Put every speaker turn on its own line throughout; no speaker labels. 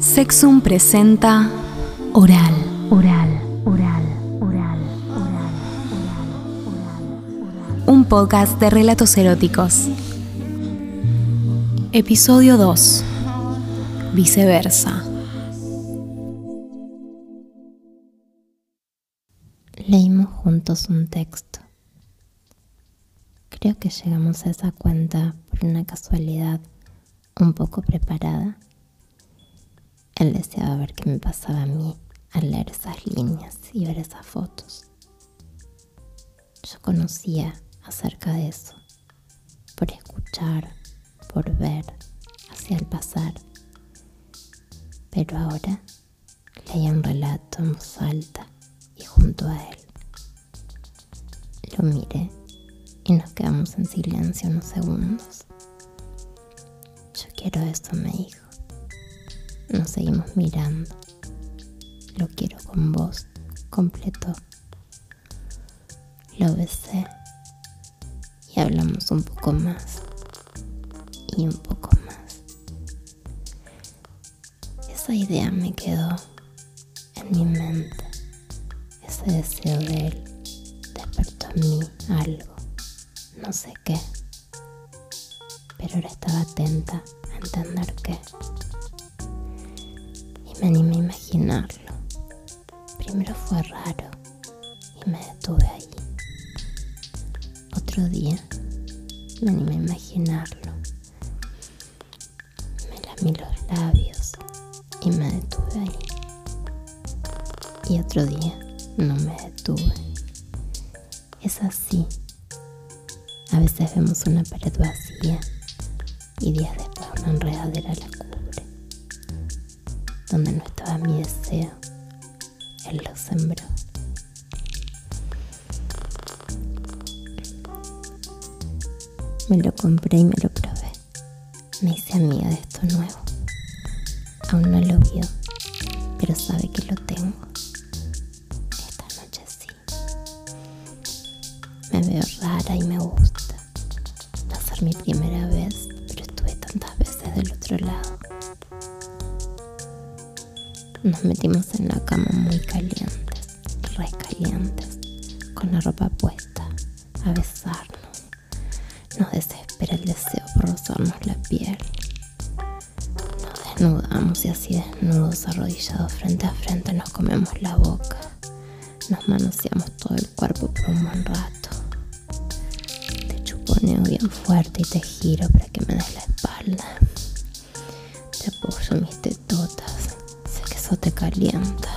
Sexum presenta Oral, Oral, Oral, Oral, Oral, Oral, Un podcast de relatos eróticos. Episodio 2. Viceversa.
Leímos juntos un texto. Creo que llegamos a esa cuenta por una casualidad un poco preparada. Él deseaba ver qué me pasaba a mí al leer esas líneas y ver esas fotos. Yo conocía acerca de eso, por escuchar, por ver, hacia el pasar. Pero ahora leía un relato en voz alta y junto a él. Lo miré y nos quedamos en silencio unos segundos. Yo quiero eso, me dijo. Nos seguimos mirando. Lo quiero con vos, completó. Lo besé y hablamos un poco más y un poco más. Esa idea me quedó en mi mente. Ese deseo de él despertó en mí algo, no sé qué. Pero ahora estaba atenta a entender qué me animé a imaginarlo. Primero fue raro y me detuve ahí. Otro día me animé a imaginarlo. Me lamí los labios y me detuve ahí. Y otro día no me detuve. Es así. A veces vemos una pared vacía y días después una enredadera la donde no estaba mi deseo, Él lo sembró. Me lo compré y me lo probé. Me hice amiga de esto nuevo. Aún no lo vio, pero sabe que lo tengo. Esta noche sí. Me veo rara y me gusta. Nos metimos en la cama muy calientes, re calientes, con la ropa puesta, a besarnos. Nos desespera el deseo por rozarnos la piel. Nos desnudamos y así desnudos, arrodillados frente a frente, nos comemos la boca. Nos manoseamos todo el cuerpo por un buen rato. Te chuponeo bien fuerte y te giro para que me des la espalda. Te apoyo mis te calienta.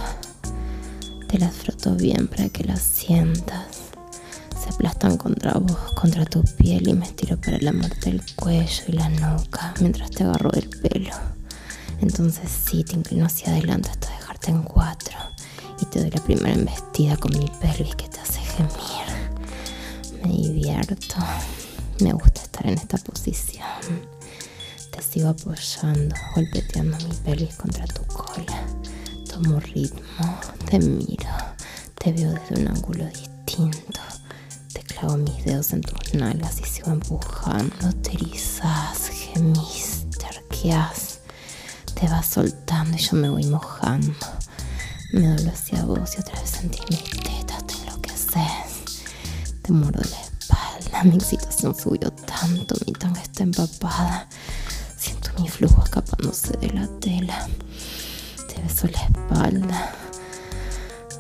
Te las froto bien para que las sientas. Se aplastan contra vos, contra tu piel y me estiro para lamarte el cuello y la nuca mientras te agarro del pelo. Entonces sí, te inclino hacia adelante hasta dejarte en cuatro y te doy la primera embestida con mi pelvis que te hace gemir. Me divierto. Me gusta estar en esta posición. Te sigo apoyando, golpeteando mi pelvis contra tu cola tomo ritmo, te miro, te veo desde un ángulo distinto. Te clavo mis dedos en tus nalgas y sigo empujando. Te erizas, gemís, te arqueas. Te vas soltando y yo me voy mojando. Me doblo hacia vos y otra vez sentí mis tetas, te enloqueces. Te muerdo la espalda, mi excitación subió tanto, mi tanga está empapada. Mi flujo escapándose de la tela. Te beso la espalda.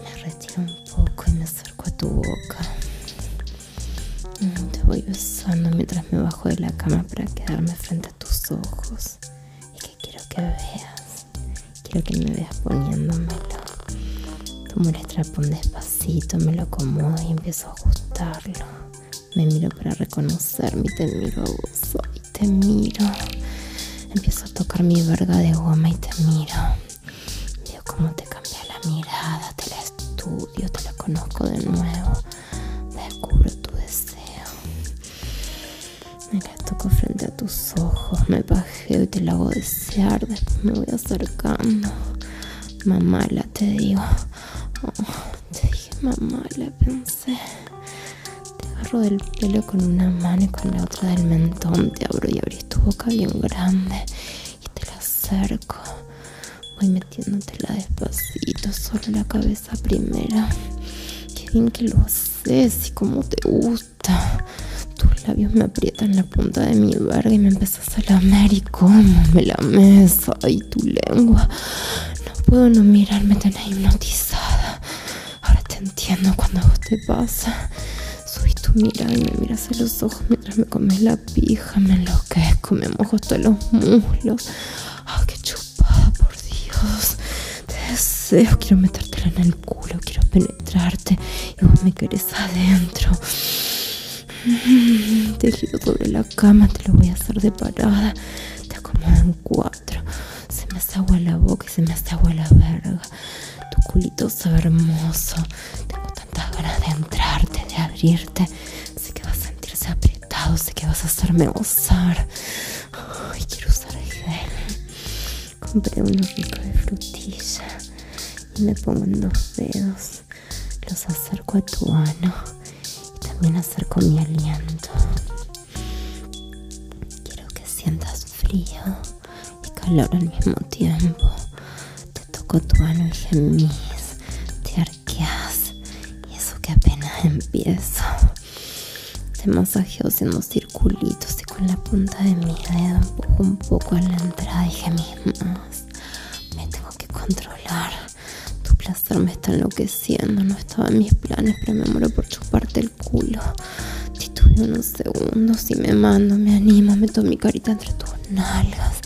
Me retiro un poco y me acerco a tu boca. Te voy besando mientras me bajo de la cama para quedarme frente a tus ojos. Y que quiero que veas. Quiero que me veas poniéndomelo. Tomo el estrapón despacito, me lo acomodo y empiezo a ajustarlo. Me miro para reconocerme y te miro a vos. Y te miro. Empiezo a tocar mi verga de goma y te miro cómo te cambia la mirada, te la estudio, te la conozco de nuevo, descubro tu deseo. Me la toco frente a tus ojos, me pajeo y te la hago desear, después me voy acercando. Mamala, te digo. Oh, te dije mamala, pensé. Agarro del pelo con una mano y con la otra del mentón. Te abro y abrís tu boca bien grande y te la acerco Voy metiéndotela despacito, solo la cabeza primero. Qué bien que lo haces y cómo te gusta. Tus labios me aprietan la punta de mi verga y me empezás a lamer y cómo me lames. Ay, tu lengua. No puedo no mirarme tan hipnotizada. Ahora te entiendo cuando vos te pasa. Subís tu mirada y me miras a los ojos mientras me comes la pija. Me enloquezco, me mojo hasta los muslos. Ay, qué chupada, por Dios. Te deseo, quiero metértela en el culo, quiero penetrarte y vos me querés adentro. Te giro sobre la cama, te lo voy a hacer de parada. Te acomodo en cuatro. Se me hace agua la boca y se me hace agua la verga. Tu culito sabe hermoso. Tengo tantas ganas de entrarte, de Sé que vas a sentirse apretado, sé que vas a hacerme gozar. Ay, quiero usar gel. Compré unos ricos de frutilla y me pongo en dos dedos. Los acerco a tu ano y también acerco mi aliento. Quiero que sientas frío y calor al mismo tiempo. Te toco tu ano y gemís, empiezo. Te masajeo haciendo circulitos y con la punta de mi dedo empujo un poco a la entrada y gemís más. Me tengo que controlar. Tu placer me está enloqueciendo. No estaba en mis planes, pero me muero por chuparte el culo. Titubeo unos segundos y me mando, me animo, meto mi carita entre tus nalgas.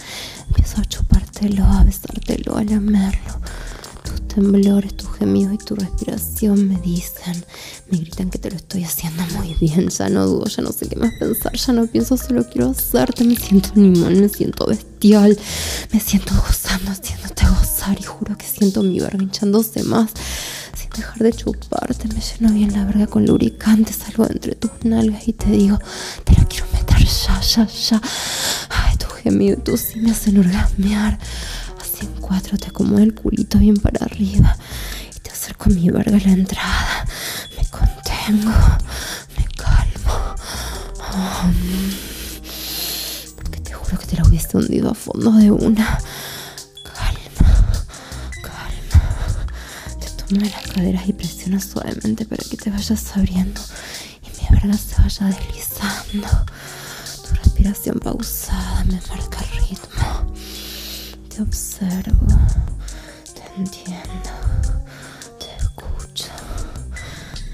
Empiezo a chupártelo, a besártelo, a lamerlo. Tus temblores, tus gemidos y tu respiración me dicen, me gritan que te lo estoy haciendo muy bien. Ya no dudo, ya no sé qué más pensar, ya no pienso, solo quiero hacerte. Me siento animal, me siento bestial, me siento gozando, haciéndote gozar y juro que siento mi verga hinchándose más. Sin dejar de chuparte, me lleno bien la verga con lubricante, salgo de entre tus nalgas y te digo, te lo quiero meter ya, ya, ya. Ay, tu gemido tú sí me hacen orgasmear. Así en cuatro te acomodo el culito bien para arriba y te acerco a mi verga a la entrada. Me contengo, me calmo. Ah, porque te juro que te la hubiese hundido a fondo de una. Calma, calma. Te tomo de las caderas y presiono suavemente para que te vayas abriendo y mi verga se vaya deslizando. Tu respiración pausada me marca el ritmo. Te observo, te entiendo, te escucho.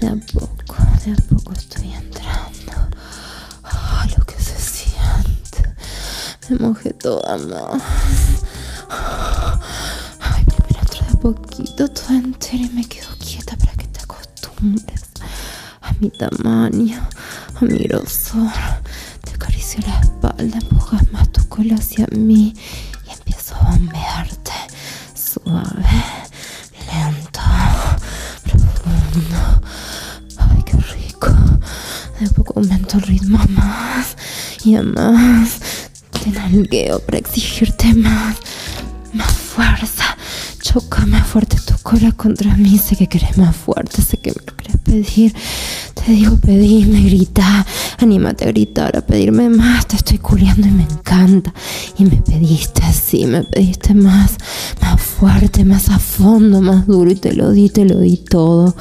De a poco, de a poco estoy entrando. Ah, lo que se siente. Me mojé toda más. Ay, primero entro de a poquito, toda entera y me quedo quieta para que te acostumbres a mi tamaño, a mi grosor. Te acaricio la espalda, empujas más tu cola hacia mí y empiezo a bombearte. Suave, aumento el ritmo más y más. Te nalgueo para exigirte más, más fuerza. Choca más fuerte tu cola contra mí. Sé que querés más fuerte, sé que me lo querés pedir. Te digo, pedime, grita. Anímate a gritar, a pedirme más. Te estoy culiando y me encanta. Y me pediste, sí, me pediste más. Más fuerte, más a fondo, más duro. Y te lo di, te lo di todo.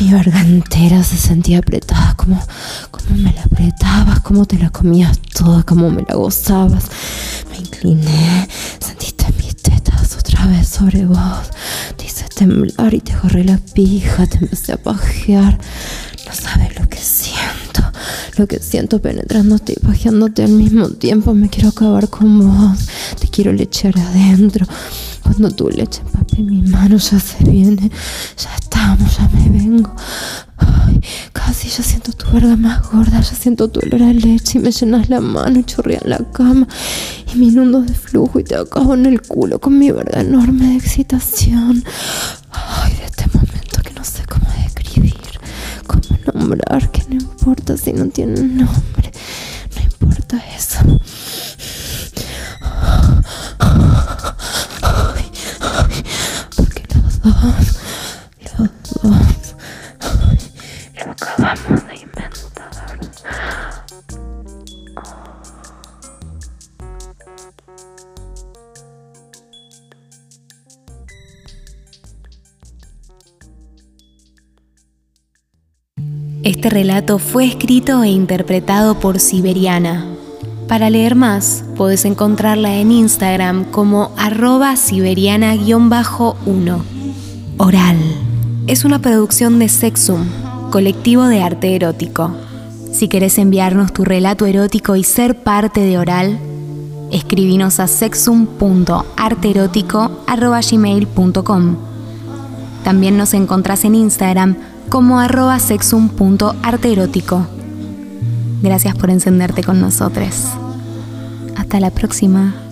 Mi verga entera se sentía apretada, como, como me la apretabas, como te la comías toda, como me la gozabas. Me incliné, sentiste mis tetas otra vez sobre vos. Te hice temblar y te agarré la pija, te empecé a pajear. No sabes lo que siento, lo que siento penetrándote y pajeándote al mismo tiempo. Me quiero acabar con vos, te quiero lechar adentro. Cuando tu leche empape mi mano ya se viene, ya estamos, ya me vengo. Ay, casi ya siento tu verga más gorda, ya siento tu olor a leche y me llenas la mano y en la cama y me inundo de flujo y te acabo en el culo con mi verga enorme de excitación. Ay, de este momento que no sé cómo describir, cómo nombrar, que no importa si no tiene nombre, lo acabamos de inventar.
Este relato fue escrito e interpretado por Siberiana. Para leer más, podés encontrarla en Instagram como arroba siberiana-1. Oral. Es una producción de Sexum, colectivo de arte erótico. Si querés enviarnos tu relato erótico y ser parte de Oral, escribinos a sexum.arteerótico.gmail.com También nos encontrás en Instagram como arroba sexum.arteerótico. Gracias por encenderte con nosotros. Hasta la próxima.